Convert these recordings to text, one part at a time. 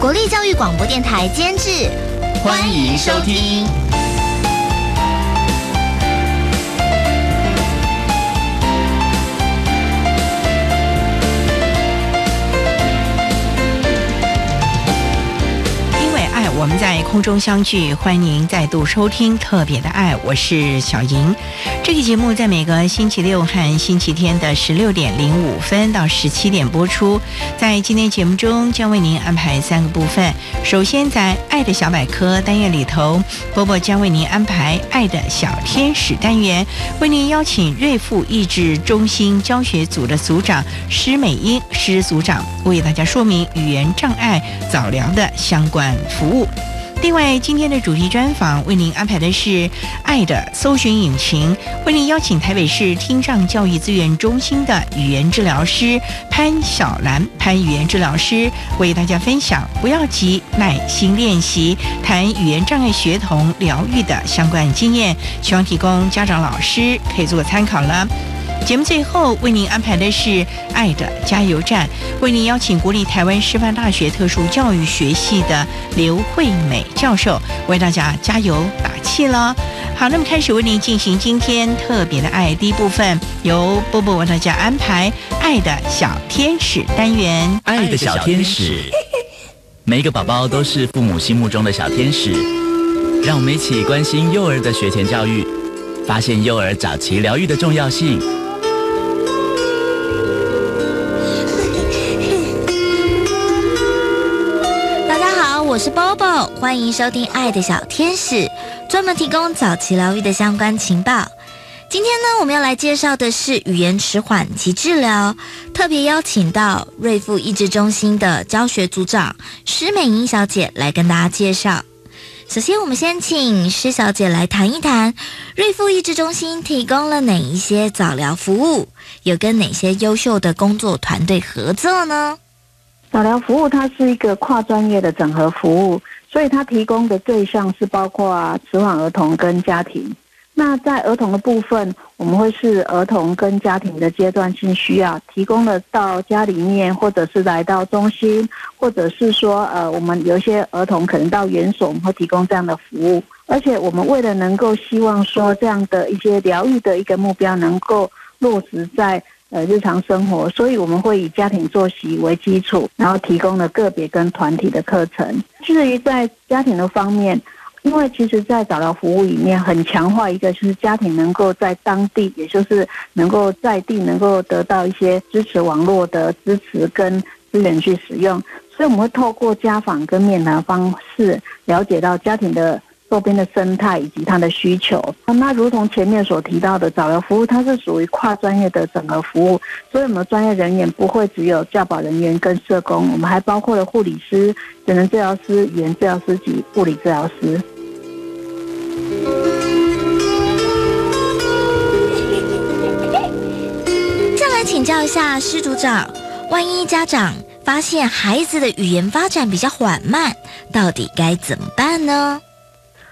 国立教育广播电台监制，欢迎收听。我们在空中相聚，欢迎您再度收听特别的爱，我是小莹。这个节目在每个星期六和星期天的十六点零五分到十七点播出。在今天节目中，将为您安排三个部分。首先，在“爱的小百科”单元里头，波波将为您安排“爱的小天使”单元，为您邀请瑞富益智中心教学组的组长施美英施组长为大家说明语言障碍早疗的相关服务。另外，今天的主题专访为您安排的是“爱的搜寻引擎”，为您邀请台北市听障教育资源中心的语言治疗师潘小兰潘语言治疗师为大家分享“不要急，耐心练习”，谈语言障碍学童疗愈的相关经验，希望提供家长老师可以做参考了。节目最后为您安排的是《爱的加油站》，为您邀请国立台湾师范大学特殊教育学系的刘惠美教授为大家加油打气了。好，那么开始为您进行今天特别的爱第一部分，由波波为大家安排《爱的小天使》单元。爱的小天使，每一个宝宝都是父母心目中的小天使。让我们一起关心幼儿的学前教育，发现幼儿早期疗愈的重要性。我是 Bobo，欢迎收听《爱的小天使》，专门提供早期疗愈的相关情报。今天呢，我们要来介绍的是语言迟缓及治疗，特别邀请到瑞富益智中心的教学组长施美英小姐来跟大家介绍。首先，我们先请施小姐来谈一谈瑞富益智中心提供了哪一些早疗服务，有跟哪些优秀的工作团队合作呢？早疗服务它是一个跨专业的整合服务，所以它提供的对象是包括迟缓儿童跟家庭。那在儿童的部分，我们会是儿童跟家庭的阶段性需要，提供了到家里面，或者是来到中心，或者是说呃，我们有一些儿童可能到园所，我们会提供这样的服务。而且我们为了能够希望说这样的一些疗愈的一个目标能够落实在。呃，日常生活，所以我们会以家庭作息为基础，然后提供了个别跟团体的课程。至于在家庭的方面，因为其实，在早疗服务里面，很强化一个就是家庭能够在当地，也就是能够在地能够得到一些支持网络的支持跟资源去使用，所以我们会透过家访跟面谈方式，了解到家庭的。周边的生态以及它的需求，那如同前面所提到的早疗服务，它是属于跨专业的整合服务，所以我们专业人员不会只有教保人员跟社工，我们还包括了护理师、职能治疗师、语言治疗师及物理治疗师。再来请教一下施组长，万一家长发现孩子的语言发展比较缓慢，到底该怎么办呢？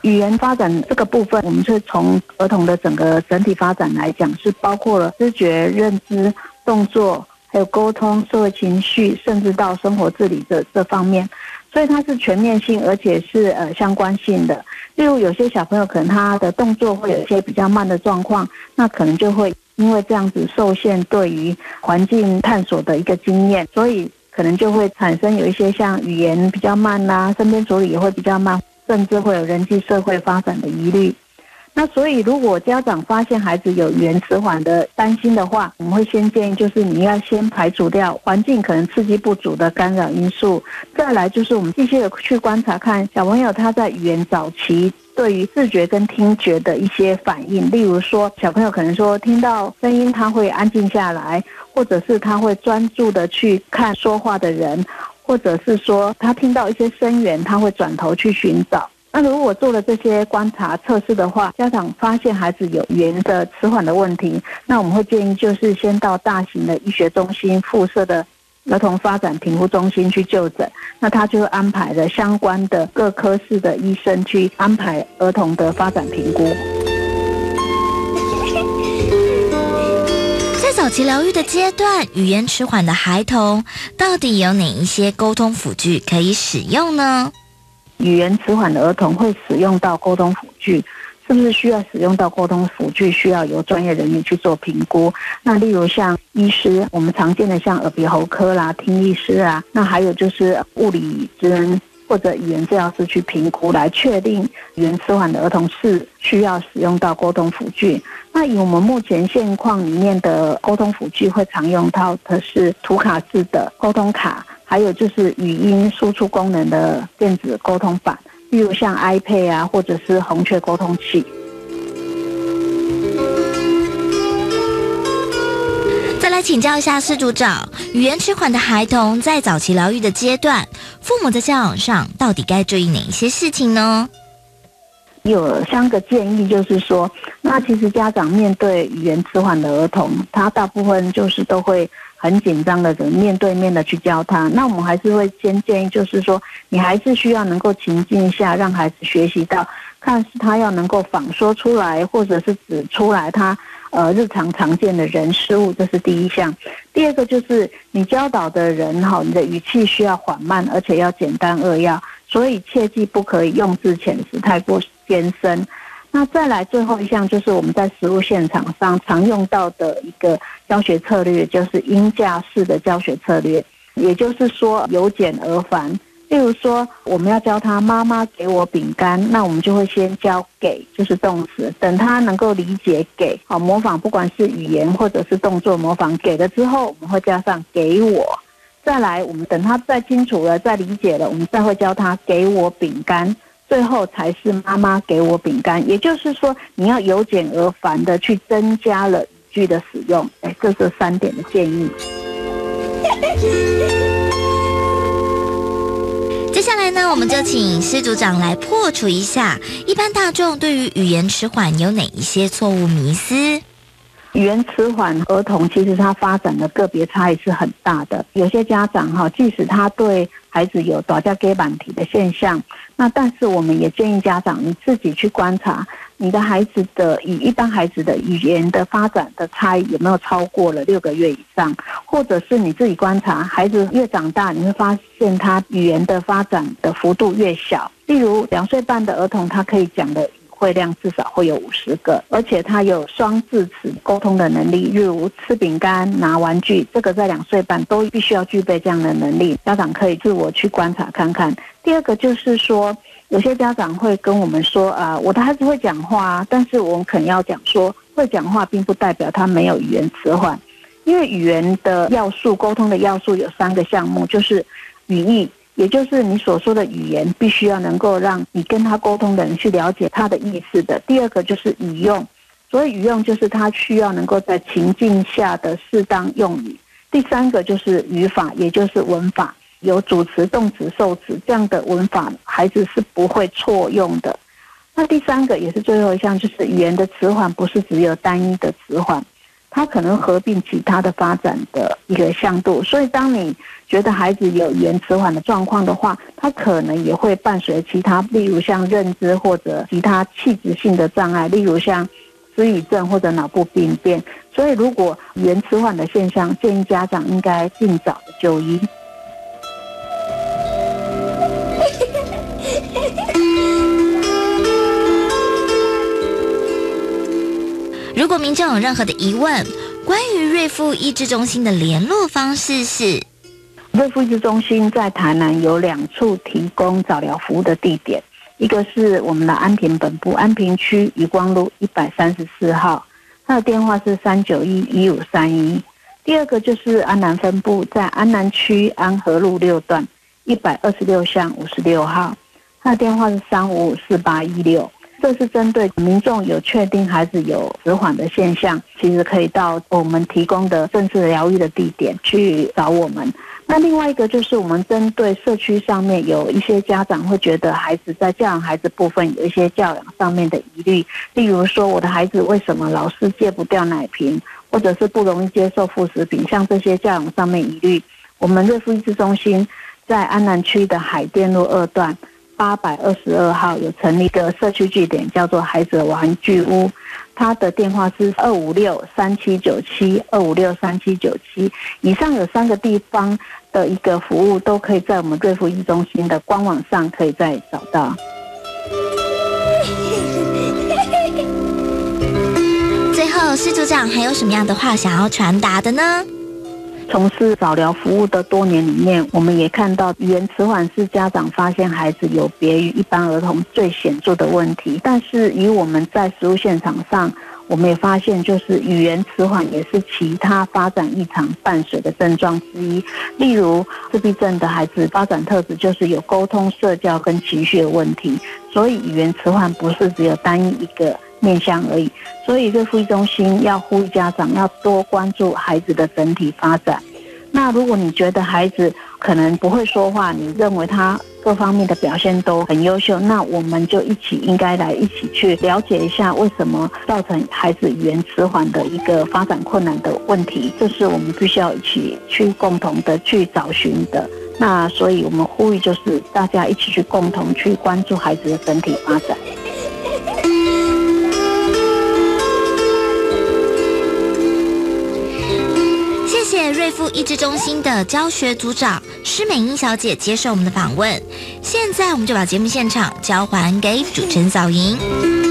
语言发展这个部分，我们是从儿童的整个整体发展来讲，是包括了知觉、认知、动作，还有沟通、社会情绪，甚至到生活自理这这方面，所以它是全面性，而且是呃相关性的。例如有些小朋友可能他的动作会有一些比较慢的状况，那可能就会因为这样子受限对于环境探索的一个经验，所以。可能就会产生有一些像语言比较慢啦，身边处理也会比较慢，甚至会有人际社会发展的疑虑。那所以，如果家长发现孩子有语言迟缓的担心的话，我们会先建议，就是你要先排除掉环境可能刺激不足的干扰因素，再来就是我们继续的去观察，看小朋友他在语言早期对于视觉跟听觉的一些反应。例如说，小朋友可能说听到声音他会安静下来，或者是他会专注的去看说话的人，或者是说他听到一些声源他会转头去寻找。那如果做了这些观察测试的话，家长发现孩子有语言的迟缓的问题，那我们会建议就是先到大型的医学中心附设的儿童发展评估中心去就诊。那他就会安排了相关的各科室的医生去安排儿童的发展评估。早期疗愈的阶段，语言迟缓的孩童到底有哪一些沟通辅具可以使用呢？语言迟缓的儿童会使用到沟通辅具，是不是需要使用到沟通辅具？需要由专业人员去做评估。那例如像医师，我们常见的像耳鼻喉科啦、听力师啊，那还有就是物理职能或者语言治疗师去评估，来确定语言迟缓的儿童是需要使用到沟通辅具。那以我们目前现况里面的沟通辅具，会常用到的是图卡式的沟通卡。还有就是语音输出功能的电子沟通板，例如像 iPad 啊，或者是红雀沟通器。请教一下施组长，语言迟缓的孩童在早期疗愈的阶段，父母在教养上到底该注意哪一些事情呢？有三个建议，就是说，那其实家长面对语言迟缓的儿童，他大部分就是都会。很紧张的，人面对面的去教他。那我们还是会先建议，就是说，你还是需要能够情境下让孩子学习到，看是他要能够仿说出来，或者是指出来他呃日常常见的人事物，这是第一项。第二个就是你教导的人哈，你的语气需要缓慢，而且要简单扼要，所以切记不可以用字遣词太过艰深。那再来最后一项，就是我们在实物现场上常用到的一个教学策略，就是音架式的教学策略。也就是说，由简而繁。例如说，我们要教他妈妈给我饼干，那我们就会先教给，就是动词。等他能够理解给，好模仿，不管是语言或者是动作模仿给了之后，我们会加上给我。再来，我们等他再清楚了、再理解了，我们再会教他给我饼干。最后才是妈妈给我饼干，也就是说，你要由简而繁的去增加了语句的使用。哎，这是三点的建议。下来呢，我们就请施组长来破除一下一般大众对于语言迟缓有哪一些错误迷思。语言迟缓儿童其实他发展的个别差异是很大的，有些家长哈，即使他对孩子有打架给板体的现象。那但是我们也建议家长你自己去观察你的孩子的与一般孩子的语言的发展的差异有没有超过了六个月以上，或者是你自己观察孩子越长大，你会发现他语言的发展的幅度越小。例如两岁半的儿童，他可以讲的。会量至少会有五十个，而且他有双字词沟通的能力，例如吃饼干、拿玩具，这个在两岁半都必须要具备这样的能力。家长可以自我去观察看看。第二个就是说，有些家长会跟我们说啊，我的孩子会讲话，但是我们肯定要讲说，会讲话并不代表他没有语言迟缓，因为语言的要素、沟通的要素有三个项目，就是语义。也就是你所说的语言，必须要能够让你跟他沟通的人去了解他的意思的。第二个就是语用，所以语用就是他需要能够在情境下的适当用语。第三个就是语法，也就是文法，有主词、动词、受词这样的文法，孩子是不会错用的。那第三个也是最后一项，就是语言的迟缓不是只有单一的迟缓。它可能合并其他的发展的一个向度，所以当你觉得孩子有语言迟缓的状况的话，他可能也会伴随其他，例如像认知或者其他气质性的障碍，例如像失语症或者脑部病变。所以，如果语言迟缓的现象，建议家长应该尽早的就医。如果民众有任何的疑问，关于瑞富益智中心的联络方式是：瑞瑞复智中心在台南有两处提供早疗服务的地点，一个是我们的安平本部安平区余光路一百三十四号，它的电话是三九一一五三一；第二个就是安南分部在安南区安和路六段一百二十六巷五十六号，它的电话是三五五四八一六。这是针对民众有确定孩子有迟缓的现象，其实可以到我们提供的正式疗愈的地点去找我们。那另外一个就是我们针对社区上面有一些家长会觉得孩子在教养孩子部分有一些教养上面的疑虑，例如说我的孩子为什么老是戒不掉奶瓶，或者是不容易接受副食品，像这些教养上面疑虑，我们瑞福医治中心在安南区的海淀路二段。八百二十二号有成立一个社区据点，叫做孩子玩具屋，它的电话是二五六三七九七二五六三七九七。以上有三个地方的一个服务，都可以在我们瑞福医中心的官网上可以再找到。最后，施组长还有什么样的话想要传达的呢？从事早疗服务的多年里面，我们也看到语言迟缓是家长发现孩子有别于一般儿童最显著的问题。但是，与我们在实务现场上，我们也发现，就是语言迟缓也是其他发展异常伴随的症状之一。例如，自闭症的孩子发展特质就是有沟通、社交跟情绪的问题，所以语言迟缓不是只有单一一个。面向而已，所以瑞福育中心要呼吁家长要多关注孩子的整体发展。那如果你觉得孩子可能不会说话，你认为他各方面的表现都很优秀，那我们就一起应该来一起去了解一下为什么造成孩子语言迟缓的一个发展困难的问题，这是我们必须要一起去共同的去找寻的。那所以我们呼吁就是大家一起去共同去关注孩子的整体发展。瑞富益智中心的教学组长施美英小姐接受我们的访问，现在我们就把节目现场交还给主持人小莹。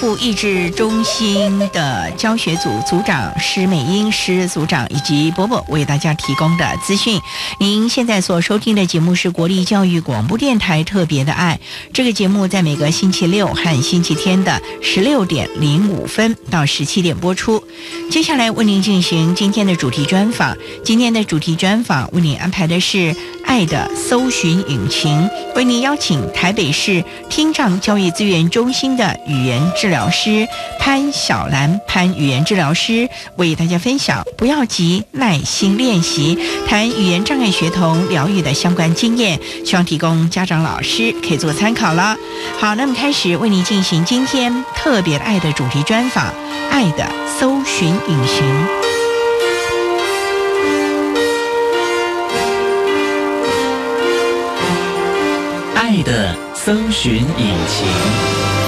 富益智中心的教学组组长施美英施组长以及伯伯为大家提供的资讯。您现在所收听的节目是国立教育广播电台特别的爱。这个节目在每个星期六和星期天的十六点零五分到十七点播出。接下来为您进行今天的主题专访。今天的主题专访为您安排的是。爱的搜寻引擎为您邀请台北市听障教育资源中心的语言治疗师潘小兰潘语言治疗师为大家分享，不要急，耐心练习，谈语言障碍学童疗愈的相关经验，希望提供家长老师可以做参考了。好，那么开始为您进行今天特别爱的主题专访，爱的搜寻引擎。爱的搜寻引擎。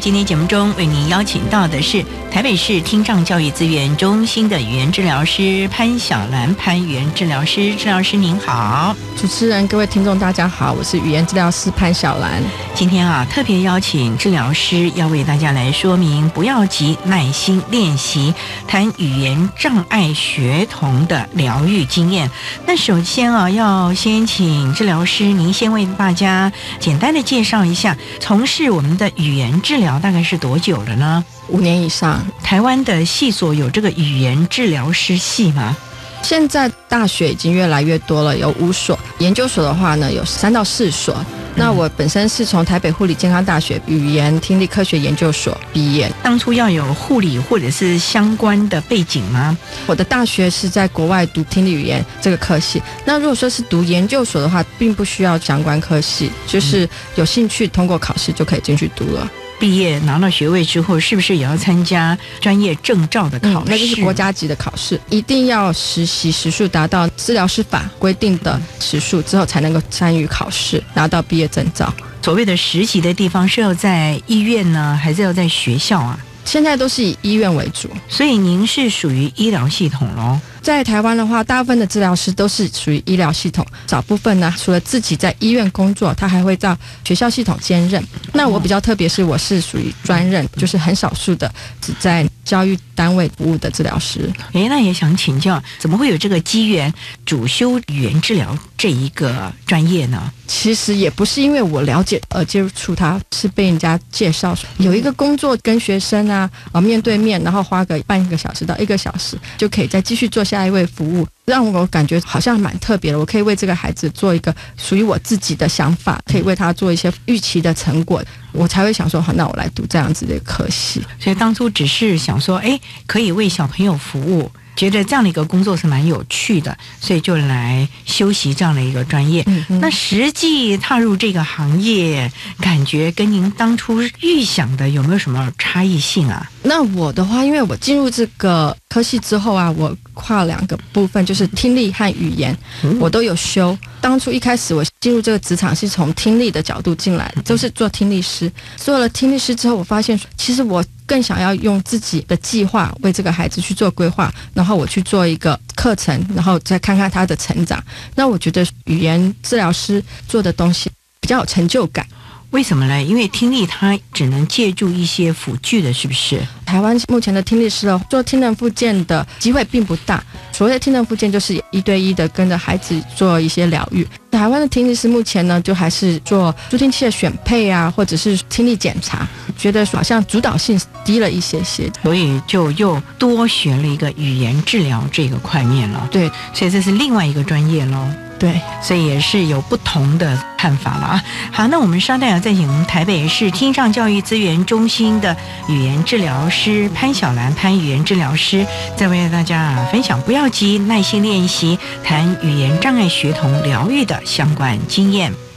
今天节目中，为您邀请到的是台北市听障教育资源中心的语言治疗师潘小兰，潘语言治疗师，治疗师您好，主持人，各位听众，大家好，我是语言治疗师潘小兰。今天啊，特别邀请治疗师要为大家来说明，不要急，耐心练习，谈语言障碍学童的疗愈经验。那首先啊，要先请治疗师您先为大家简单的介绍一下，从事我们的语言治。疗大概是多久了呢？五年以上。台湾的系所有这个语言治疗师系吗？现在大学已经越来越多了，有五所。研究所的话呢，有三到四所。那我本身是从台北护理健康大学语言听力科学研究所毕业，当初要有护理或者是相关的背景吗？我的大学是在国外读听力语言这个科系。那如果说是读研究所的话，并不需要相关科系，就是有兴趣通过考试就可以进去读了。毕业拿到学位之后，是不是也要参加专业证照的考试？那就是国家级的考试，一定要实习时数达到治疗师法规定的时数之后，才能够参与考试，拿到毕业证照。所谓的实习的地方是要在医院呢，还是要在学校啊？现在都是以医院为主，所以您是属于医疗系统喽。在台湾的话，大部分的治疗师都是属于医疗系统，少部分呢，除了自己在医院工作，他还会到学校系统兼任。那我比较特别，是我是属于专任，就是很少数的只在教育单位服务的治疗师。诶，那也想请教，怎么会有这个机缘主修语言治疗这一个专业呢？其实也不是因为我了解而接触它，是被人家介绍有一个工作跟学生啊，呃面对面，然后花个半个小时到一个小时，就可以再继续做下一位服务，让我感觉好像蛮特别的。我可以为这个孩子做一个属于我自己的想法，可以为他做一些预期的成果，我才会想说好，那我来读这样子的科系。所以当初只是想说，哎，可以为小朋友服务。觉得这样的一个工作是蛮有趣的，所以就来修习这样的一个专业。那实际踏入这个行业，感觉跟您当初预想的有没有什么差异性啊？那我的话，因为我进入这个科系之后啊，我跨两个部分，就是听力和语言，我都有修。当初一开始我进入这个职场是从听力的角度进来，就是做听力师。做了听力师之后，我发现其实我。更想要用自己的计划为这个孩子去做规划，然后我去做一个课程，然后再看看他的成长。那我觉得语言治疗师做的东西比较有成就感。为什么呢？因为听力它只能借助一些辅具的，是不是？台湾目前的听力师哦，做听能复健的机会并不大。所谓的听能复健，就是一对一的跟着孩子做一些疗愈。台湾的听力师目前呢，就还是做助听器的选配啊，或者是听力检查，觉得好像主导性低了一些些，所以就又多学了一个语言治疗这个块面了。对，所以这是另外一个专业喽。对，所以也是有不同的看法了啊。好，那我们稍待啊，再请我们台北市听障教育资源中心的语言治疗师潘小兰潘语言治疗师，再为大家啊分享，不要急，耐心练习，谈语言障碍学童疗愈的相关经验。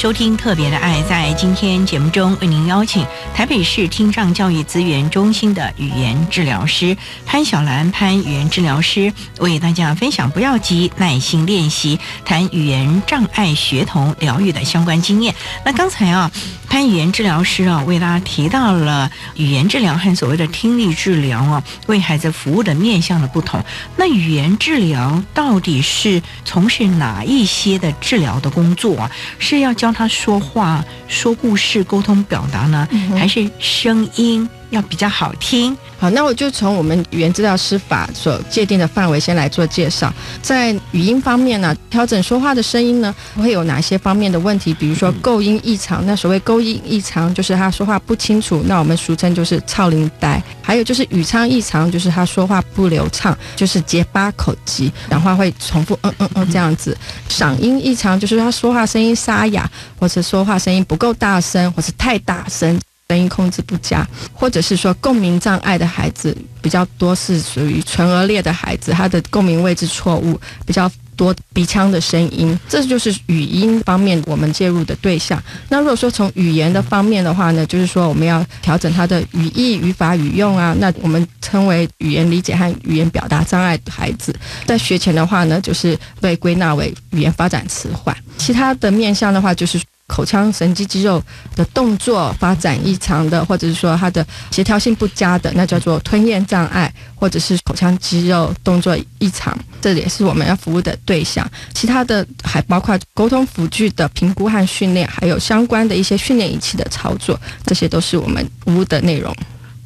收听《特别的爱》。在今天节目中，为您邀请台北市听障教育资源中心的语言治疗师潘小兰潘语言治疗师，为大家分享“不要急，耐心练习”谈语言障碍学童疗愈的相关经验。那刚才啊，潘语言治疗师啊，为大家提到了语言治疗和所谓的听力治疗啊，为孩子服务的面向的不同。那语言治疗到底是从事哪一些的治疗的工作啊？是要教他说话、说故事、沟通表达呢，还是声音要比较好听？好，那我就从我们语言治疗师法所界定的范围先来做介绍。在语音方面呢，调整说话的声音呢，会有哪些方面的问题？比如说构音异常。那所谓构音异常，就是他说话不清楚，那我们俗称就是超龄呆。还有就是语腔异常，就是他说话不流畅，就是结巴口疾，讲话会重复嗯嗯嗯这样子。嗓音异常，就是他说话声音沙哑，或者说话声音不够大声，或是太大声。声音控制不佳，或者是说共鸣障碍的孩子比较多，是属于唇腭裂的孩子，他的共鸣位置错误比较。多鼻腔的声音，这就是语音方面我们介入的对象。那如果说从语言的方面的话呢，就是说我们要调整他的语义、语法、语用啊。那我们称为语言理解和语言表达障碍的孩子，在学前的话呢，就是被归纳为语言发展迟缓。其他的面向的话，就是。口腔神经肌肉的动作发展异常的，或者是说它的协调性不佳的，那叫做吞咽障碍，或者是口腔肌肉动作异常，这也是我们要服务的对象。其他的还包括沟通辅具的评估和训练，还有相关的一些训练仪器的操作，这些都是我们服务的内容。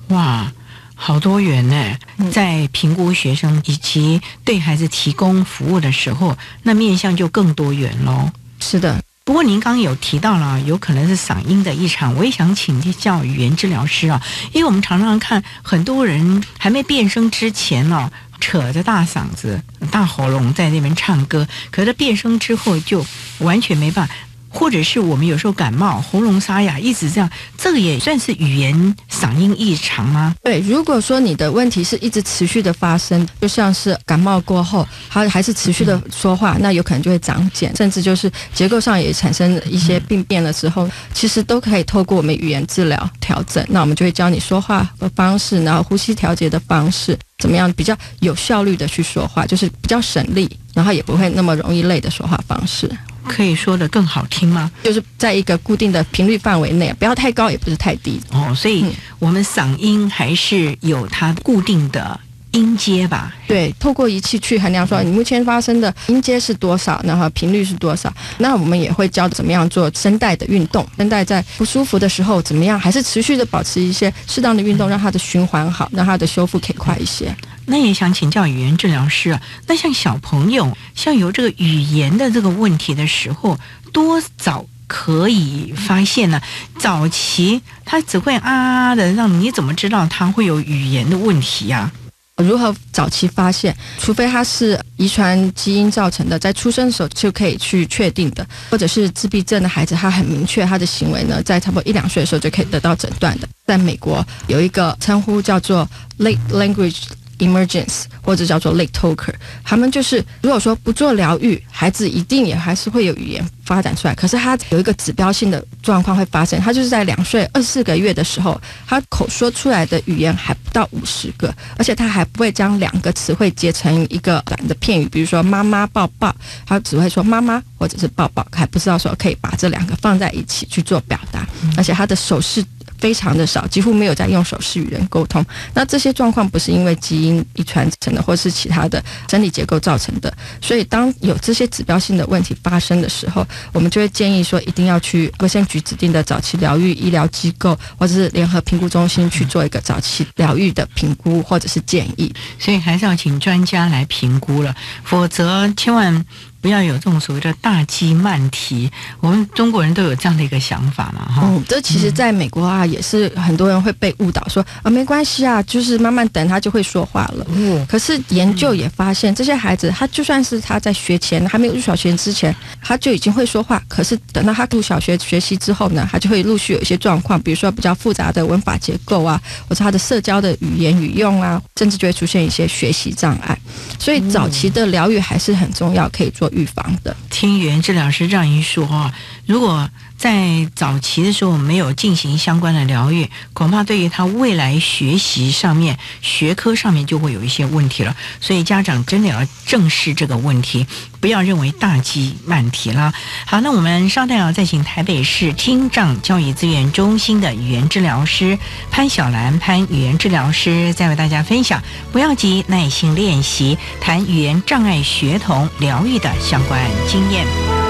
哇，好多元呢！在评估学生以及对孩子提供服务的时候，那面向就更多元喽。是的。不过您刚刚有提到了，有可能是嗓音的异常，我也想请教语言治疗师啊，因为我们常常看很多人还没变声之前呢，扯着大嗓子、大喉咙在那边唱歌，可是变声之后就完全没办法。或者是我们有时候感冒，喉咙沙哑，一直这样，这个也算是语言嗓音异常吗？对，如果说你的问题是一直持续的发生，就像是感冒过后，还还是持续的说话，那有可能就会长茧，甚至就是结构上也产生一些病变的时候，其实都可以透过我们语言治疗调整。那我们就会教你说话的方式，然后呼吸调节的方式，怎么样比较有效率的去说话，就是比较省力，然后也不会那么容易累的说话方式。可以说的更好听吗？就是在一个固定的频率范围内，不要太高，也不是太低。哦，所以我们嗓音还是有它固定的音阶吧？对，透过仪器去衡量，说你目前发生的音阶是多少，然后频率是多少。那我们也会教怎么样做声带的运动，声带在不舒服的时候怎么样，还是持续的保持一些适当的运动，让它的循环好，让它的修复可以快一些。那也想请教语言治疗师啊，那像小朋友像有这个语言的这个问题的时候，多早可以发现呢？早期他只会啊啊的，让你怎么知道他会有语言的问题呀？如何早期发现？除非他是遗传基因造成的，在出生的时候就可以去确定的，或者是自闭症的孩子，他很明确他的行为呢，在差不多一两岁的时候就可以得到诊断的。在美国有一个称呼叫做 late language。Emergence 或者叫做 late talker，他们就是如果说不做疗愈，孩子一定也还是会有语言发展出来。可是他有一个指标性的状况会发生，他就是在两岁二四个月的时候，他口说出来的语言还不到五十个，而且他还不会将两个词汇结成一个短的片语，比如说妈妈抱抱，他只会说妈妈或者是抱抱，还不知道说可以把这两个放在一起去做表达，而且他的手势。非常的少，几乎没有在用手势与人沟通。那这些状况不是因为基因遗传成的，或是其他的生理结构造成的。所以，当有这些指标性的问题发生的时候，我们就会建议说，一定要去卫生局指定的早期疗愈医疗机构，或者是联合评估中心去做一个早期疗愈的评估或者是建议。所以，还是要请专家来评估了，否则千万。不要有这种所谓的大鸡慢提，我们中国人都有这样的一个想法嘛，哈。嗯，这其实在美国啊，也是很多人会被误导，说啊没关系啊，就是慢慢等他就会说话了。嗯。可是研究也发现，这些孩子他就算是他在学前还没有入小学之前，他就已经会说话，可是等到他入小学学习之后呢，他就会陆续有一些状况，比如说比较复杂的文法结构啊，或者他的社交的语言语用啊，甚至就会出现一些学习障碍。所以早期的疗愈还是很重要，可以做。预防的，听语言治疗师这样一说啊，如果在早期的时候没有进行相关的疗愈，恐怕对于他未来学习上面、学科上面就会有一些问题了。所以家长真的要正视这个问题，不要认为大鸡慢题啦。好，那我们稍待要再请台北市听障教育资源中心的语言治疗师潘小兰潘语言治疗师再为大家分享，不要急，耐心练习，谈语言障碍学童疗愈的。相关经验。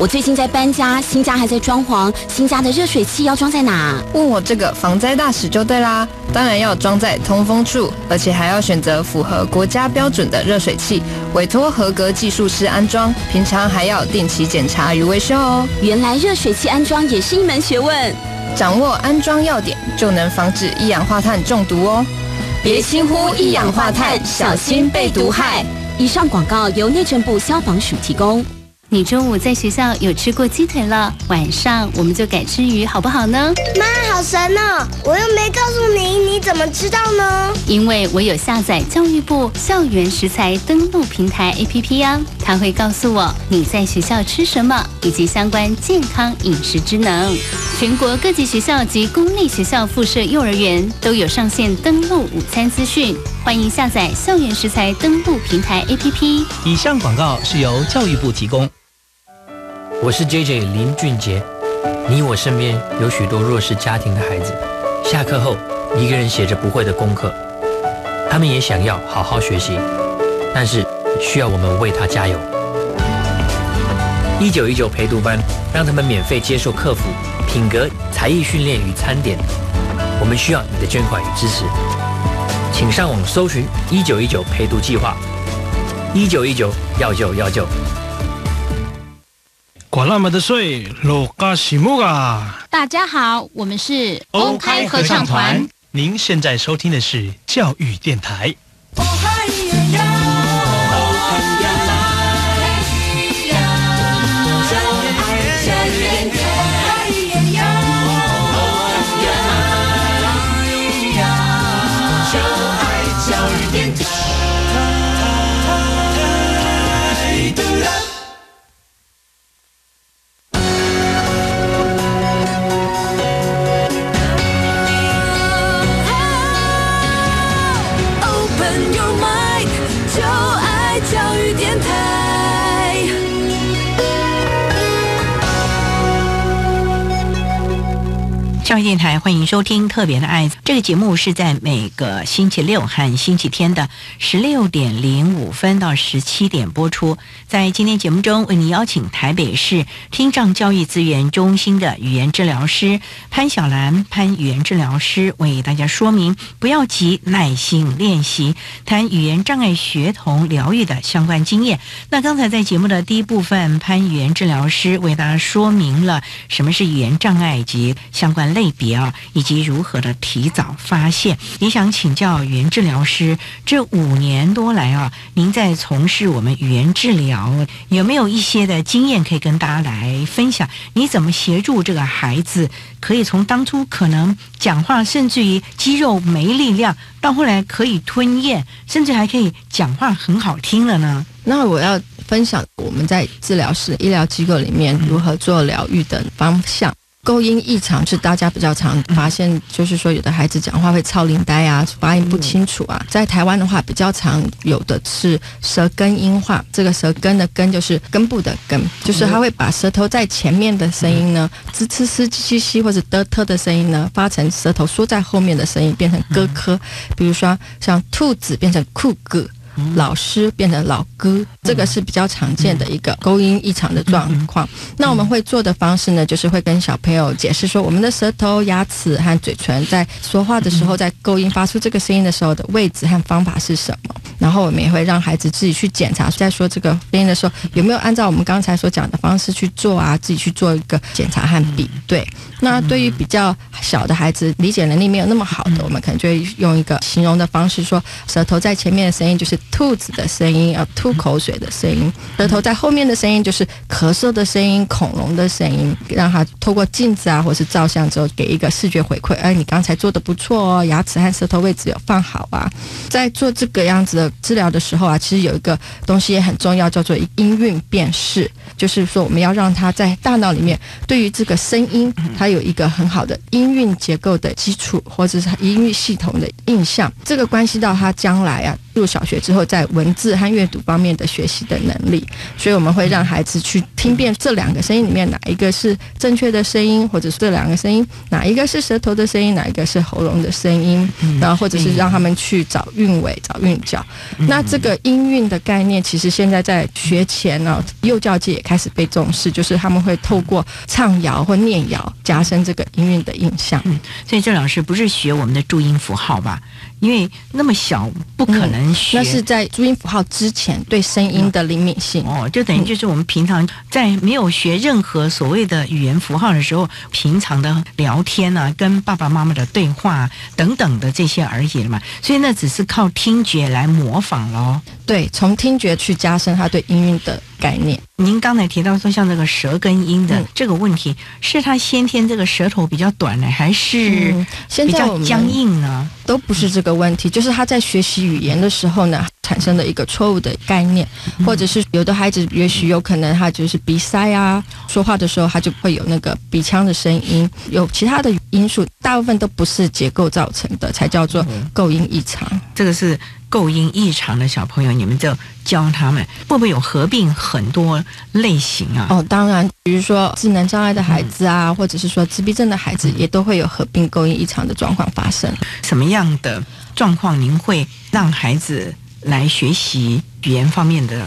我最近在搬家，新家还在装潢，新家的热水器要装在哪？问我这个防灾大使就对啦，当然要装在通风处，而且还要选择符合国家标准的热水器，委托合格技术师安装，平常还要定期检查与维修哦。原来热水器安装也是一门学问，掌握安装要点，就能防止一氧化碳中毒哦。别轻忽一氧化碳，小心被毒害。以上广告由内政部消防署提供。你中午在学校有吃过鸡腿了，晚上我们就改吃鱼，好不好呢？妈，好神哦！我又没告诉你，你怎么知道呢？因为我有下载教育部校园食材登录平台 APP 啊，它会告诉我你在学校吃什么，以及相关健康饮食之能。全国各级学校及公立学校附设幼儿园都有上线登录午餐资讯，欢迎下载校园食材登录平台 APP。以上广告是由教育部提供。我是 J J 林俊杰，你我身边有许多弱势家庭的孩子，下课后一个人写着不会的功课，他们也想要好好学习，但是需要我们为他加油。一九一九陪读班让他们免费接受客服、品格、才艺训练与餐点，我们需要你的捐款与支持，请上网搜寻一九一九陪读计划，一九一九要救要救。管那么的水，罗嘎西木啊！大家好，我们是欧开合唱团。您现在收听的是教育电台。教育电台欢迎收听《特别的爱》这个节目，是在每个星期六和星期天的十六点零五分到十七点播出。在今天节目中，为您邀请台北市听障教育资源中心的语言治疗师潘小兰潘语言治疗师为大家说明，不要急，耐心练习，谈语言障碍学童疗愈的相关经验。那刚才在节目的第一部分，潘语言治疗师为大家说明了什么是语言障碍及相关类。类别啊，以及如何的提早发现，也想请教语言治疗师，这五年多来啊，您在从事我们语言治疗，有没有一些的经验可以跟大家来分享？你怎么协助这个孩子，可以从当初可能讲话，甚至于肌肉没力量，到后来可以吞咽，甚至还可以讲话很好听了呢？那我要分享我们在治疗室、医疗机构里面如何做疗愈的方向。构音异常是大家比较常发现，就是说有的孩子讲话会超龄呆啊，发音不清楚啊。在台湾的话，比较常有的是舌根音化。这个舌根的根就是根部的根，就是他会把舌头在前面的声音呢，吱吱吱叽叽或者的特的声音呢，发成舌头缩在后面的声音，变成咯咯。比如说像兔子变成酷哥。老师变成老哥，这个是比较常见的一个勾音异常的状况。那我们会做的方式呢，就是会跟小朋友解释说，我们的舌头、牙齿和嘴唇在说话的时候，在勾音发出这个声音的时候的位置和方法是什么。然后我们也会让孩子自己去检查，在说这个声音的时候，有没有按照我们刚才所讲的方式去做啊？自己去做一个检查和比对。那对于比较小的孩子，理解能力没有那么好的，我们可能就会用一个形容的方式说，舌头在前面的声音就是兔子的声音，啊吐口水的声音；舌头在后面的声音就是咳嗽的声音、恐龙的声音。让他透过镜子啊，或是照相之后，给一个视觉回馈。哎，你刚才做的不错哦，牙齿和舌头位置有放好啊。在做这个样子的治疗的时候啊，其实有一个东西也很重要，叫做音韵辨识。就是说，我们要让他在大脑里面对于这个声音，它有一个很好的音韵结构的基础，或者是音韵系统的印象。这个关系到他将来啊，入小学之后，在文字和阅读方面的学习的能力，所以我们会让孩子去听辨这两个声音里面哪一个是正确的声音，或者是这两个声音哪一个是舌头的声音，哪一个是喉咙的声音，然后或者是让他们去找韵尾、找韵脚。那这个音韵的概念，其实现在在学前呢，幼教界也开始被重视，就是他们会透过唱谣或念谣，加深这个音韵的印象。所以郑老师不是学我们的注音符号吧？因为那么小不可能学，那是在注音符号之前对声音的灵敏性。哦，就等于就是我们平常在没有学任何所谓的语言符号的时候，平常的聊天啊，跟爸爸妈妈的对话等等的这些而已了嘛，所以那只是靠听觉来模仿喽。对，从听觉去加深他对音韵的概念。您刚才提到说，像这个舌根音的这个问题，是他先天这个舌头比较短呢，还是比较僵硬呢？都不是这个问题，就是他在学习语言的时候呢，产生的一个错误的概念，或者是有的孩子也许有可能他就是鼻塞啊，说话的时候他就会有那个鼻腔的声音，有其他的因素，大部分都不是结构造成的，才叫做构音异常。这个是。构音异常的小朋友，你们就教他们会不会有合并很多类型啊？哦，当然，比如说智能障碍的孩子啊，或者是说自闭症的孩子，也都会有合并构音异常的状况发生。什么样的状况您会让孩子来学习语言方面的？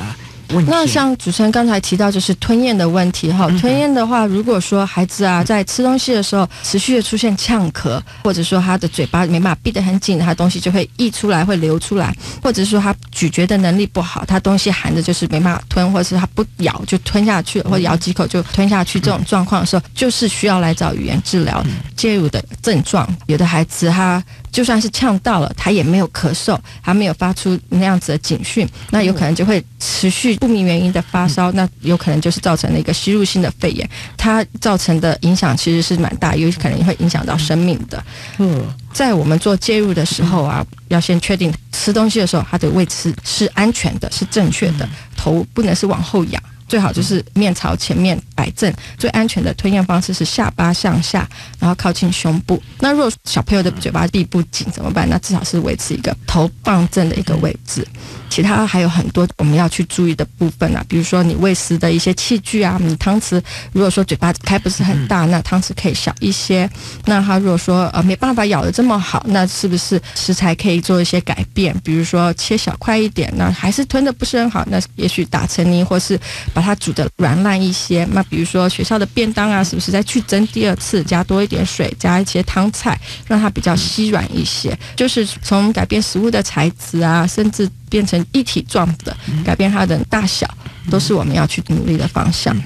那像主持人刚才提到，就是吞咽的问题哈。吞咽的话，如果说孩子啊在吃东西的时候持续的出现呛咳，或者说他的嘴巴没办法闭得很紧，他东西就会溢出来，会流出来，或者是说他咀嚼的能力不好，他东西含着就是没办法吞，或者是他不咬就吞下去，或者咬几口就吞下去，这种状况的时候，就是需要来找语言治疗介入的症状。有的孩子他。就算是呛到了，他也没有咳嗽，还没有发出那样子的警讯，那有可能就会持续不明原因的发烧，那有可能就是造成了一个吸入性的肺炎，它造成的影响其实是蛮大，有可能会影响到生命的。嗯，在我们做介入的时候啊，要先确定吃东西的时候，它的位置是是安全的，是正确的，头不能是往后仰。最好就是面朝前面摆正，最安全的吞咽方式是下巴向下，然后靠近胸部。那如果小朋友的嘴巴闭不紧怎么办？那至少是维持一个头放正的一个位置。其他还有很多我们要去注意的部分啊，比如说你喂食的一些器具啊，你汤匙如果说嘴巴开不是很大，那汤匙可以小一些。那他如果说呃没办法咬的这么好，那是不是食材可以做一些改变？比如说切小块一点，那还是吞的不是很好，那也许打成泥或是把它煮的软烂一些。那比如说学校的便当啊，是不是再去蒸第二次，加多一点水，加一些汤菜，让它比较稀软一些？就是从改变食物的材质啊，甚至。变成一体状的，改变它的大小，都是我们要去努力的方向。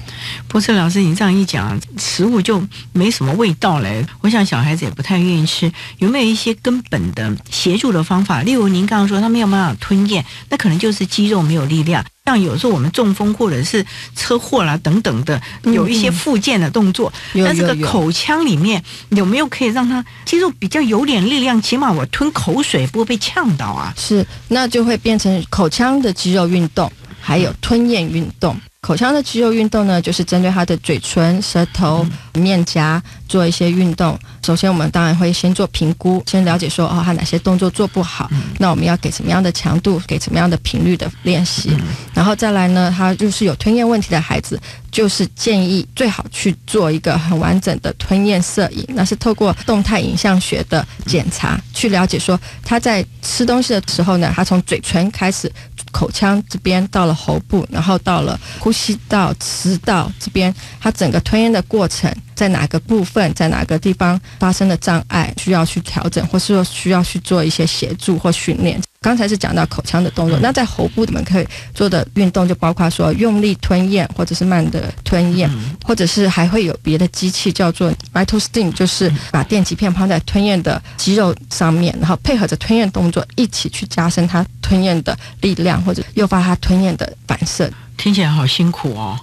博士老师，你这样一讲，食物就没什么味道嘞。我想小孩子也不太愿意吃。有没有一些根本的协助的方法？例如您刚刚说他没有办法吞咽，那可能就是肌肉没有力量。像有时候我们中风或者是车祸啦等等的，有一些复健的动作。那这个口腔里面有没有可以让它肌肉比较有点力量？起码我吞口水不会被呛到啊。是，那就会变成口腔的肌肉运动，还有吞咽运动。口腔的肌肉运动呢，就是针对他的嘴唇、舌头、面颊做一些运动。首先，我们当然会先做评估，先了解说哦，他哪些动作做不好，那我们要给什么样的强度，给什么样的频率的练习。然后再来呢，他就是有吞咽问题的孩子，就是建议最好去做一个很完整的吞咽摄影，那是透过动态影像学的检查，去了解说他在吃东西的时候呢，他从嘴唇开始。口腔这边到了喉部，然后到了呼吸道、食道这边，它整个吞咽的过程在哪个部分，在哪个地方发生了障碍，需要去调整，或是说需要去做一些协助或训练。刚才是讲到口腔的动作，那在喉部我们可以做的运动就包括说用力吞咽，或者是慢的吞咽，或者是还会有别的机器叫做 vital stim，就是把电极片放在吞咽的肌肉上面，然后配合着吞咽动作一起去加深它吞咽的力量，或者诱发它吞咽的反射。听起来好辛苦哦。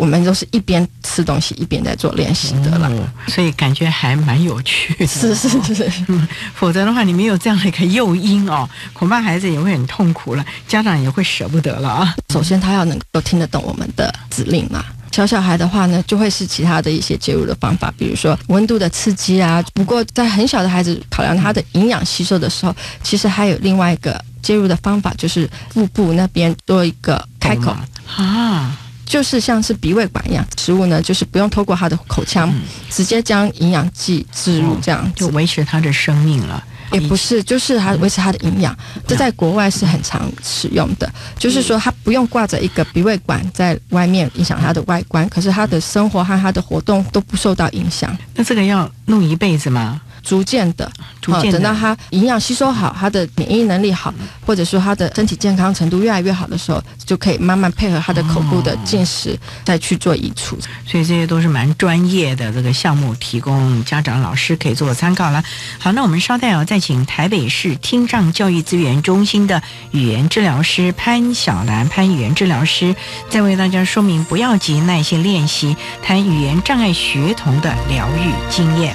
我们都是一边吃东西一边在做练习的了，所以感觉还蛮有趣的。是是是，否则的话，你没有这样的一个诱因哦，恐怕孩子也会很痛苦了，家长也会舍不得了啊。首先，他要能够听得懂我们的指令嘛。小小孩的话呢，就会是其他的一些介入的方法，比如说温度的刺激啊。不过在很小的孩子考量他的营养吸收的时候，其实还有另外一个介入的方法，就是腹部那边多一个开口啊。就是像是鼻胃管一样，食物呢就是不用透过他的口腔，直接将营养剂置入，这样就维持他的生命了。也不是，就是他维持他的营养，这在国外是很常使用的。就是说，他不用挂着一个鼻胃管在外面影响他的外观，可是他的生活和他的活动都不受到影响。那这个要弄一辈子吗？逐渐的，逐渐等到他营养吸收好，他的免疫能力好，或者说他的身体健康程度越来越好的时候，就可以慢慢配合他的口部的进食，再去做移除。所以这些都是蛮专业的这个项目，提供家长、老师可以做参考了。好，那我们稍待哦，再请台北市听障教育资源中心的语言治疗师潘小兰潘语言治疗师，再为大家说明不要急，耐心练习，谈语言障碍学童的疗愈经验。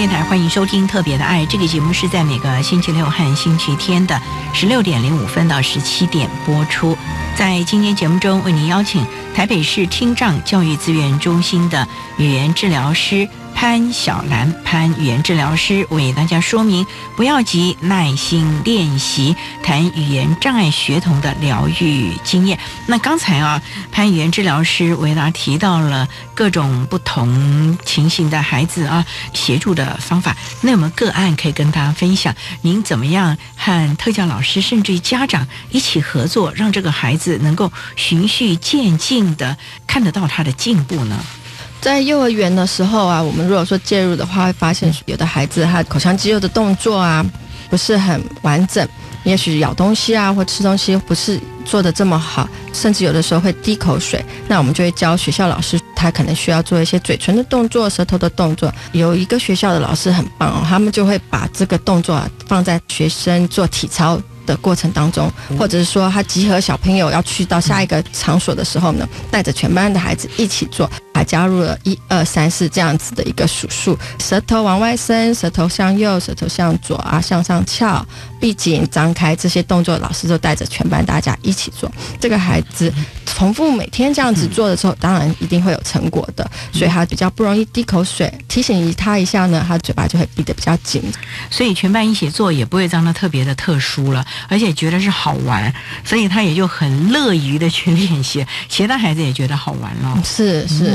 电台欢迎收听《特别的爱》这个节目，是在每个星期六和星期天的十六点零五分到十七点播出。在今天节目中，为您邀请台北市听障教育资源中心的语言治疗师。潘小兰，潘语言治疗师为大家说明：不要急，耐心练习，谈语言障碍学童的疗愈经验。那刚才啊，潘语言治疗师为大家提到了各种不同情形的孩子啊，协助的方法。那我们个案可以跟大家分享？您怎么样和特教老师甚至于家长一起合作，让这个孩子能够循序渐进的看得到他的进步呢？在幼儿园的时候啊，我们如果说介入的话，会发现有的孩子他口腔肌肉的动作啊不是很完整，也许咬东西啊或吃东西不是做的这么好，甚至有的时候会滴口水。那我们就会教学校老师，他可能需要做一些嘴唇的动作、舌头的动作。有一个学校的老师很棒哦，他们就会把这个动作放在学生做体操。的过程当中，或者是说他集合小朋友要去到下一个场所的时候呢，带着全班的孩子一起做，还加入了一二三四这样子的一个数数，舌头往外伸，舌头向右，舌头向左啊，向上翘。闭紧、张开这些动作，老师都带着全班大家一起做。这个孩子重复每天这样子做的时候，当然一定会有成果的，所以他比较不容易滴口水。提醒他一下呢，他嘴巴就会闭得比较紧。所以全班一起做也不会让他特别的特殊了，而且觉得是好玩，所以他也就很乐于的去练习。其他孩子也觉得好玩了。是是。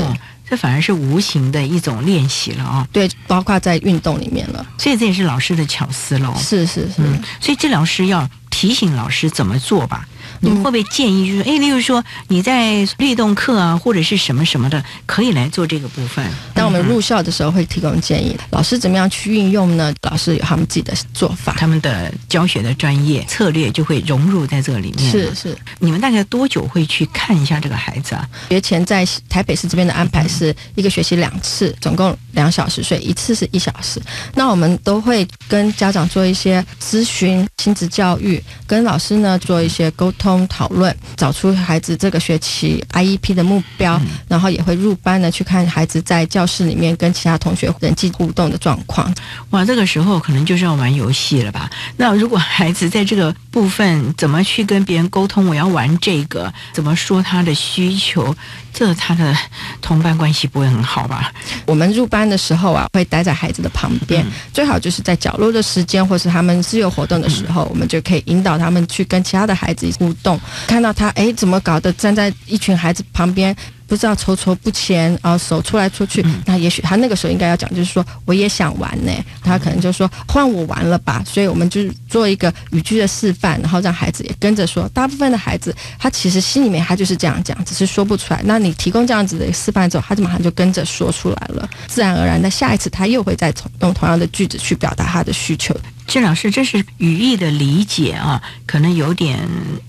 这反而是无形的一种练习了啊！对，包括在运动里面了，所以这也是老师的巧思喽。是是是，所以治疗师要提醒老师怎么做吧。你们会不会建议，就是哎，例如说你在律动课啊，或者是什么什么的，可以来做这个部分？当我们入校的时候，会提供建议，老师怎么样去运用呢？老师有他们自己的做法，他们的教学的专业策略就会融入在这里面。是是，你们大概多久会去看一下这个孩子啊？学前在台北市这边的安排是一个学期两次，总共两小时，所以一次是一小时。那我们都会跟家长做一些咨询、亲子教育，跟老师呢做一些沟通。通讨论，找出孩子这个学期 IEP 的目标，然后也会入班呢去看孩子在教室里面跟其他同学人际互动的状况。哇，这个时候可能就是要玩游戏了吧？那如果孩子在这个部分怎么去跟别人沟通？我要玩这个，怎么说他的需求？这他的同伴关系不会很好吧？我们入班的时候啊，会待在孩子的旁边，最好就是在角落的时间，或是他们自由活动的时候，我们就可以引导他们去跟其他的孩子互动。看到他哎，怎么搞的？站在一群孩子旁边。不知道踌躇不前，然后手出来出去，那也许他那个时候应该要讲，就是说我也想玩呢，他可能就说换我玩了吧。所以我们就是做一个语句的示范，然后让孩子也跟着说。大部分的孩子他其实心里面他就是这样讲，只是说不出来。那你提供这样子的示范之后，他就马上就跟着说出来了，自然而然的下一次他又会再从用同样的句子去表达他的需求。郑老师，这是语义的理解啊，可能有点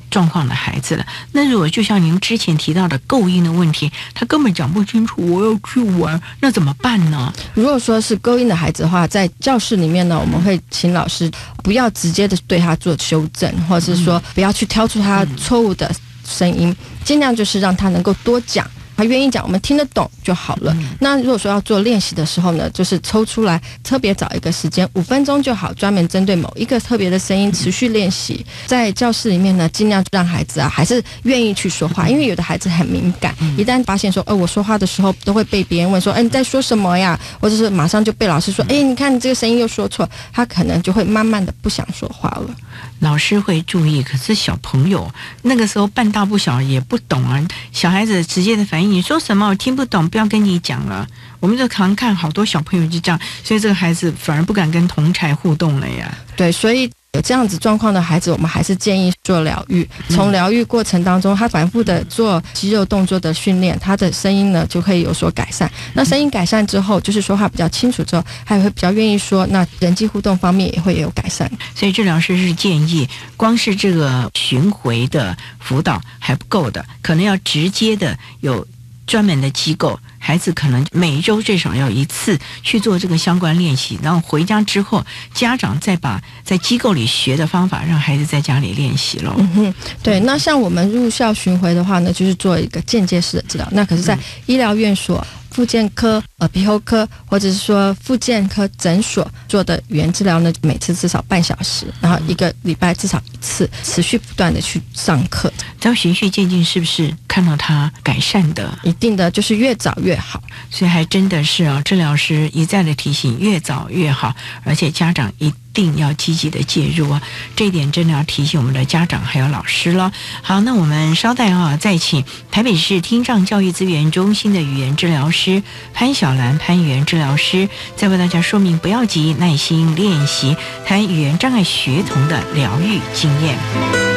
状况的孩子了。那如果就像您之前提到的构音的问题，他根本讲不清楚，我要去玩，那怎么办呢？如果说是构音的孩子的话，在教室里面呢，我们会请老师不要直接的对他做修正，或者是说不要去挑出他错误的声音，尽量就是让他能够多讲。他愿意讲，我们听得懂就好了。那如果说要做练习的时候呢，就是抽出来特别找一个时间，五分钟就好，专门针对某一个特别的声音持续练习。在教室里面呢，尽量让孩子啊，还是愿意去说话，因为有的孩子很敏感，一旦发现说，哦，我说话的时候都会被别人问说，哎，你在说什么呀？或者是马上就被老师说，哎，你看你这个声音又说错，他可能就会慢慢的不想说话了。老师会注意，可是小朋友那个时候半大不小，也不懂啊。小孩子直接的反应。你说什么我听不懂，不要跟你讲了。我们就常看好多小朋友就这样，所以这个孩子反而不敢跟同才互动了呀。对，所以。有这样子状况的孩子，我们还是建议做疗愈。从疗愈过程当中，他反复的做肌肉动作的训练，他的声音呢就可以有所改善。那声音改善之后，就是说话比较清楚之后，他也会比较愿意说。那人际互动方面也会有改善。所以治疗师是建议，光是这个巡回的辅导还不够的，可能要直接的有专门的机构。孩子可能每一周最少要一次去做这个相关练习，然后回家之后，家长再把在机构里学的方法让孩子在家里练习喽。嗯哼，对。那像我们入校巡回的话呢，就是做一个间接式的治疗。那可是，在医疗院所。复健科、耳鼻喉科，或者是说复健科诊所做的语言治疗呢，每次至少半小时，然后一个礼拜至少一次，持续不断的去上课。这样循序渐进，是不是看到他改善的？一定的，就是越早越好。所以还真的是啊，治疗师一再的提醒，越早越好，而且家长一。定要积极的介入啊！这一点真的要提醒我们的家长还有老师了。好，那我们稍待啊，再请台北市听障教育资源中心的语言治疗师潘小兰潘语言治疗师，再为大家说明，不要急，耐心练习，谈语言障碍学童的疗愈经验。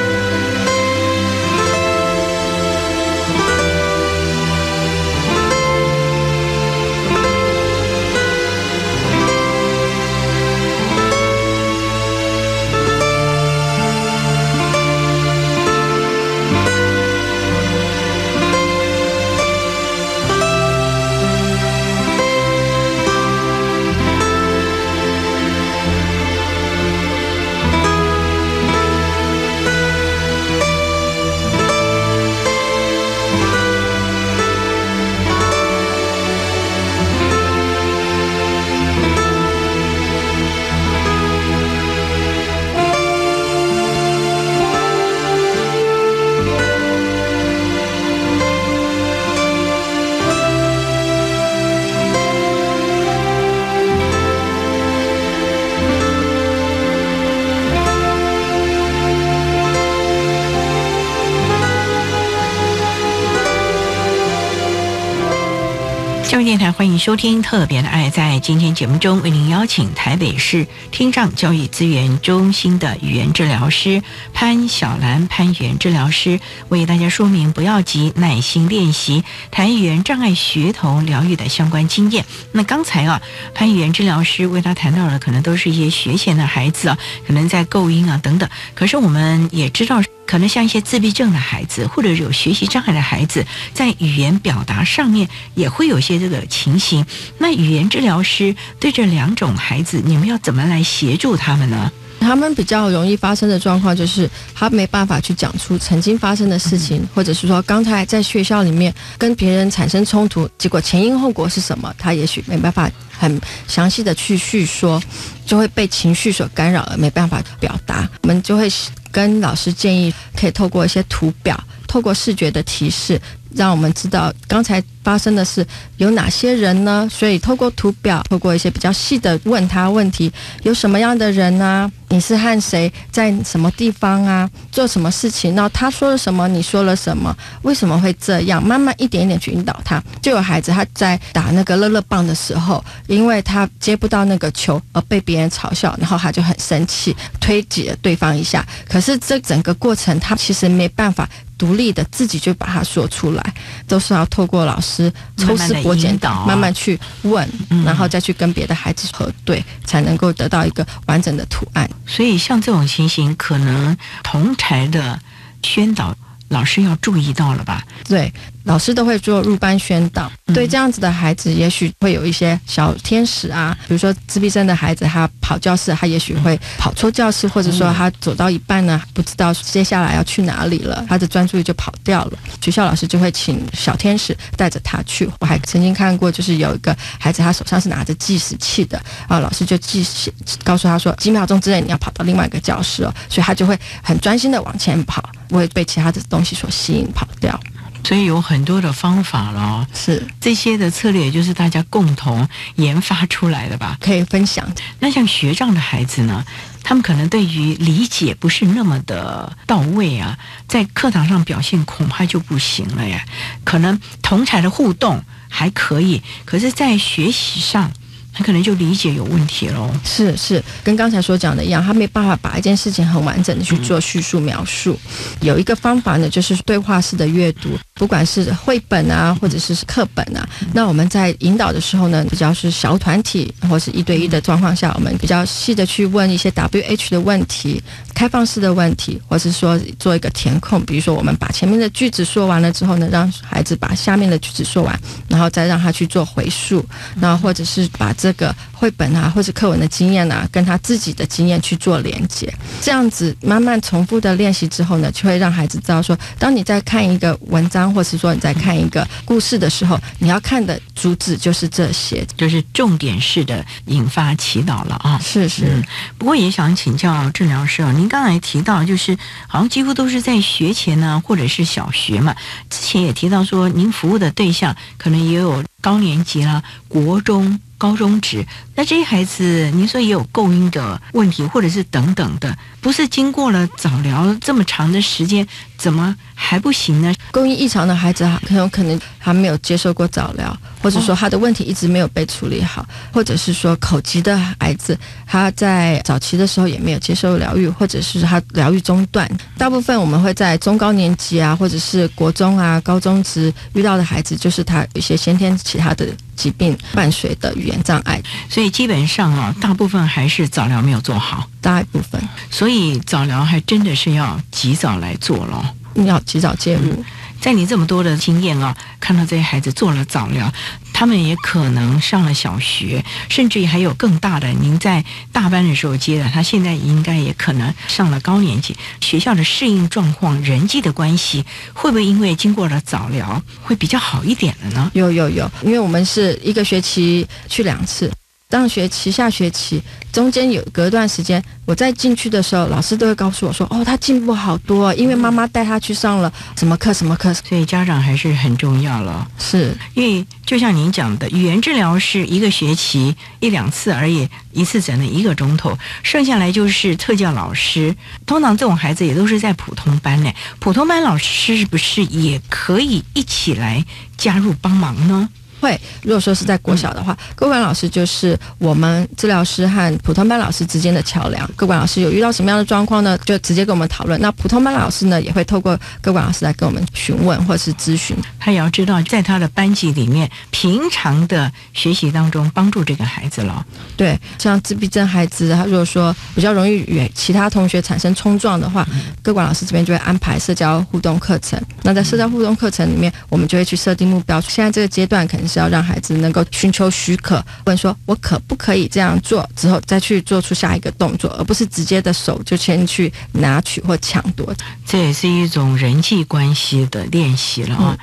电台欢迎收听特别的爱，在今天节目中为您邀请台北市听障教育资源中心的语言治疗师潘小兰潘语言治疗师为大家说明不要急，耐心练习谈语言障碍学童疗愈的相关经验。那刚才啊，潘语言治疗师为他谈到了，可能都是一些学前的孩子啊，可能在构音啊等等。可是我们也知道。可能像一些自闭症的孩子，或者有学习障碍的孩子，在语言表达上面也会有些这个情形。那语言治疗师对这两种孩子，你们要怎么来协助他们呢？他们比较容易发生的状况就是，他没办法去讲出曾经发生的事情，或者是说刚才在学校里面跟别人产生冲突，结果前因后果是什么，他也许没办法很详细的去叙说，就会被情绪所干扰而没办法表达。我们就会。跟老师建议，可以透过一些图表，透过视觉的提示，让我们知道刚才发生的是有哪些人呢？所以透过图表，透过一些比较细的问他问题，有什么样的人呢？你是和谁在什么地方啊？做什么事情？然后他说了什么？你说了什么？为什么会这样？慢慢一点一点去引导他。就有孩子他在打那个乐乐棒的时候，因为他接不到那个球而被别人嘲笑，然后他就很生气，推挤了对方一下。可是这整个过程他其实没办法。独立的自己就把它说出来，都是要透过老师抽丝剥茧导，慢慢去问，然后再去跟别的孩子核对，才能够得到一个完整的图案。所以像这种情形，可能同台的宣导老师要注意到了吧？对。老师都会做入班宣导，对这样子的孩子，也许会有一些小天使啊，比如说自闭症的孩子，他跑教室，他也许会跑错教室，或者说他走到一半呢，不知道接下来要去哪里了，他的专注力就跑掉了。学校老师就会请小天使带着他去。我还曾经看过，就是有一个孩子，他手上是拿着计时器的啊，老师就计时告诉他说，几秒钟之内你要跑到另外一个教室哦，所以他就会很专心的往前跑，不会被其他的东西所吸引跑掉。所以有很多的方法了，是这些的策略，也就是大家共同研发出来的吧？可以分享。那像学障的孩子呢，他们可能对于理解不是那么的到位啊，在课堂上表现恐怕就不行了呀。可能同才的互动还可以，可是，在学习上。他可能就理解有问题喽。是是，跟刚才所讲的一样，他没办法把一件事情很完整的去做叙述描述。有一个方法呢，就是对话式的阅读，不管是绘本啊，或者是课本啊。那我们在引导的时候呢，比较是小团体或是一对一的状况下，我们比较细的去问一些 W H 的问题，开放式的问题，或是说做一个填空。比如说，我们把前面的句子说完了之后呢，让孩子把下面的句子说完，然后再让他去做回述，然后或者是把这个绘本啊，或者课文的经验啊，跟他自己的经验去做连接，这样子慢慢重复的练习之后呢，就会让孩子知道说，当你在看一个文章，或是说你在看一个故事的时候，你要看的主旨就是这些，就是重点式的引发祈祷了啊。是是，不过也想请教治疗师啊，您刚才提到就是好像几乎都是在学前呢，或者是小学嘛，之前也提到说您服务的对象可能也有高年级啦，国中。高中职，那这些孩子，您说也有供应的问题，或者是等等的，不是经过了早疗这么长的时间，怎么还不行呢？供应异常的孩子，很有可能还没有接受过早疗，或者说他的问题一直没有被处理好，或者是说口疾的孩子，他在早期的时候也没有接受疗愈，或者是他疗愈中断。大部分我们会在中高年级啊，或者是国中啊、高中时遇到的孩子，就是他一些先天其他的。疾病伴随的语言障碍，所以基本上啊，大部分还是早疗没有做好，大部分。所以早疗还真的是要及早来做了，要及早介入。在你这么多的经验啊，看到这些孩子做了早疗，他们也可能上了小学，甚至于还有更大的。您在大班的时候接的，他现在应该也可能上了高年级。学校的适应状况、人际的关系，会不会因为经过了早疗，会比较好一点了呢？有有有，因为我们是一个学期去两次。上学期、下学期中间有隔段时间，我在进去的时候，老师都会告诉我说：“哦，他进步好多，因为妈妈带他去上了什么课、什么课。”所以家长还是很重要了。是因为就像您讲的，语言治疗是一个学期一两次而已，一次只能一个钟头，剩下来就是特教老师。通常这种孩子也都是在普通班呢，普通班老师是不是也可以一起来加入帮忙呢？会，如果说是在国小的话，各管老师就是我们治疗师和普通班老师之间的桥梁。各管老师有遇到什么样的状况呢？就直接跟我们讨论。那普通班老师呢，也会透过各管老师来跟我们询问或者是咨询。他也要知道，在他的班级里面，平常的学习当中帮助这个孩子了。对，像自闭症孩子，他如果说比较容易与其他同学产生冲撞的话，各管老师这边就会安排社交互动课程。那在社交互动课程里面，我们就会去设定目标。现在这个阶段可能。是要让孩子能够寻求许可，问说我可不可以这样做，之后再去做出下一个动作，而不是直接的手就先去拿取或抢夺。这也是一种人际关系的练习了啊。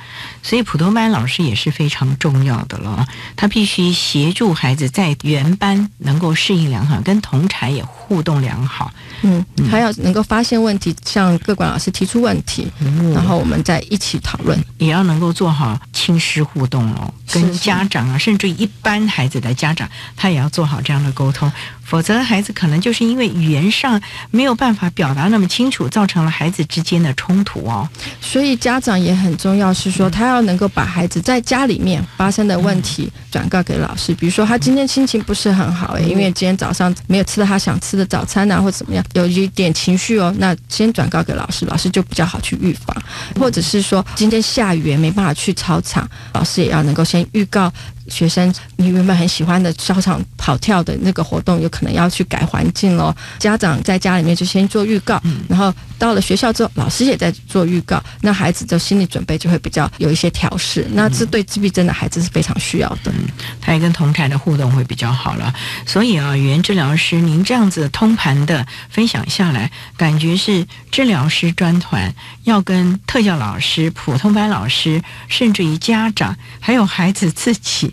所以普通班老师也是非常重要的了，他必须协助孩子在原班能够适应良好，跟同才也互动良好。嗯，还要能够发现问题，向各管老师提出问题，然后我们再一起讨论，也要能够做好亲师互动哦，跟家长啊，甚至一般孩子的家长，他也要做好这样的沟通。否则，孩子可能就是因为语言上没有办法表达那么清楚，造成了孩子之间的冲突哦。所以家长也很重要，是说他要能够把孩子在家里面发生的问题转告给老师。比如说，他今天心情不是很好诶，因为今天早上没有吃到他想吃的早餐啊，或怎么样，有一点情绪哦。那先转告给老师，老师就比较好去预防。或者是说，今天下雨没办法去操场，老师也要能够先预告。学生，你原本很喜欢的操场跑跳的那个活动，有可能要去改环境喽。家长在家里面就先做预告，然后到了学校之后，老师也在做预告，那孩子的心理准备就会比较有一些调试。那这对自闭症的孩子是非常需要的，他也跟同台的互动会比较好了。所以啊，语言治疗师，您这样子通盘的分享下来，感觉是治疗师专团要跟特教老师、普通班老师，甚至于家长，还有孩子自己。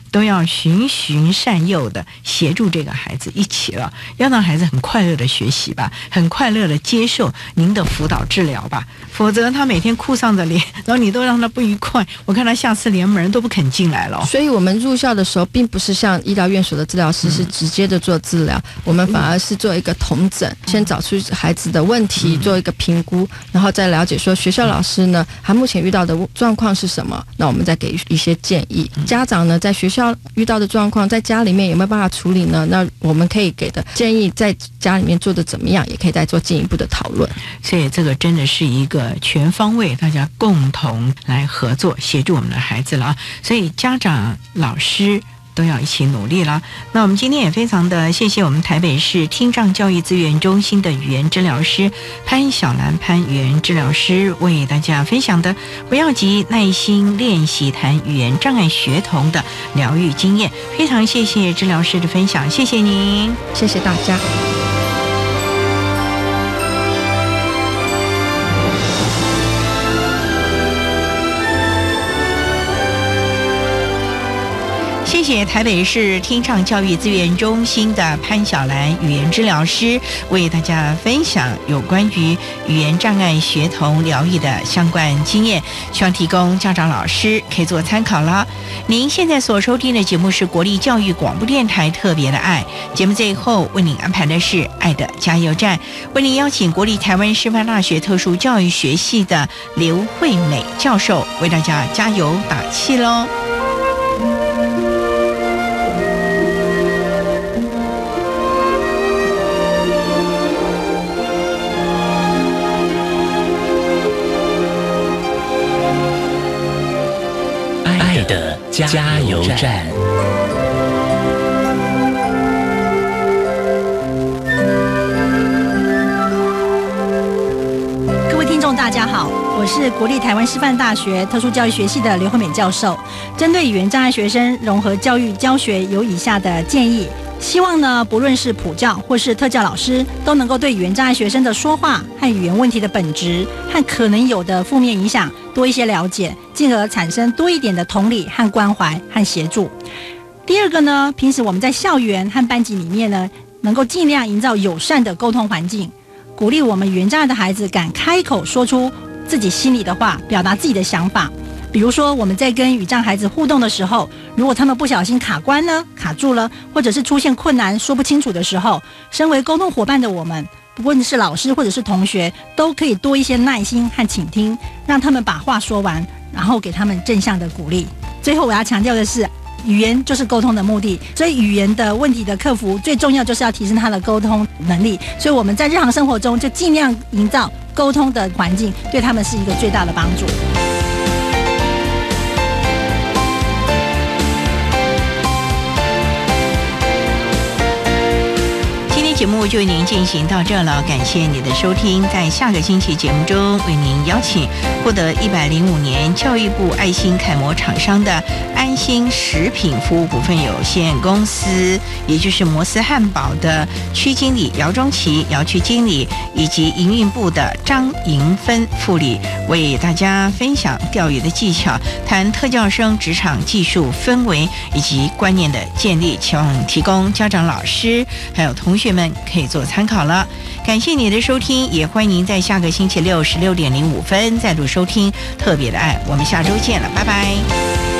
都要循循善诱的协助这个孩子一起了，要让孩子很快乐的学习吧，很快乐的接受您的辅导治疗吧，否则他每天哭丧着脸，然后你都让他不愉快，我看他下次连门都不肯进来了。所以，我们入校的时候，并不是像医疗院所的治疗师是直接的做治疗，我们反而是做一个同诊，先找出孩子的问题，做一个评估，然后再了解说学校老师呢，他目前遇到的状况是什么，那我们再给一些建议。家长呢，在学校。遇到的状况，在家里面有没有办法处理呢？那我们可以给的建议，在家里面做的怎么样，也可以再做进一步的讨论。所以这个真的是一个全方位，大家共同来合作协助我们的孩子了啊！所以家长、老师。都要一起努力了。那我们今天也非常的谢谢我们台北市听障教育资源中心的语言治疗师潘小兰潘语言治疗师为大家分享的不要急耐心练习谈语言障碍学童的疗愈经验。非常谢谢治疗师的分享，谢谢您，谢谢大家。谢谢台北市听障教育资源中心的潘小兰语言治疗师为大家分享有关于语言障碍学童疗愈的相关经验，希望提供家长老师可以做参考了。您现在所收听的节目是国立教育广播电台特别的爱节目，最后为您安排的是爱的加油站，为您邀请国立台湾师范大学特殊教育学系的刘惠美教授为大家加油打气喽。加油站。各位听众，大家好，我是国立台湾师范大学特殊教育学系的刘慧敏教授。针对语言障碍学生融合教育教学，有以下的建议。希望呢，不论是普教或是特教老师，都能够对语言障碍学生的说话和语言问题的本质和可能有的负面影响多一些了解，进而产生多一点的同理和关怀和协助。第二个呢，平时我们在校园和班级里面呢，能够尽量营造友善的沟通环境，鼓励我们语言障碍的孩子敢开口说出自己心里的话，表达自己的想法。比如说，我们在跟语障孩子互动的时候，如果他们不小心卡关呢、卡住了，或者是出现困难说不清楚的时候，身为沟通伙伴的我们，不论是老师或者是同学，都可以多一些耐心和倾听，让他们把话说完，然后给他们正向的鼓励。最后，我要强调的是，语言就是沟通的目的，所以语言的问题的克服，最重要就是要提升他的沟通能力。所以我们在日常生活中就尽量营造沟通的环境，对他们是一个最大的帮助。节目就为您进行到这了，感谢你的收听。在下个星期节目中，为您邀请获得一百零五年教育部爱心楷模厂商的安心食品服务股份有限公司，也就是摩斯汉堡的区经理姚中奇、姚区经理，以及营运部的张莹芬副理，为大家分享钓鱼的技巧，谈特教生职场技术氛围以及观念的建立，希望提供家长、老师还有同学们可以做参考了。感谢你的收听，也欢迎在下个星期六十六点零五分再度收听《特别的爱》，我们下周见了，拜拜。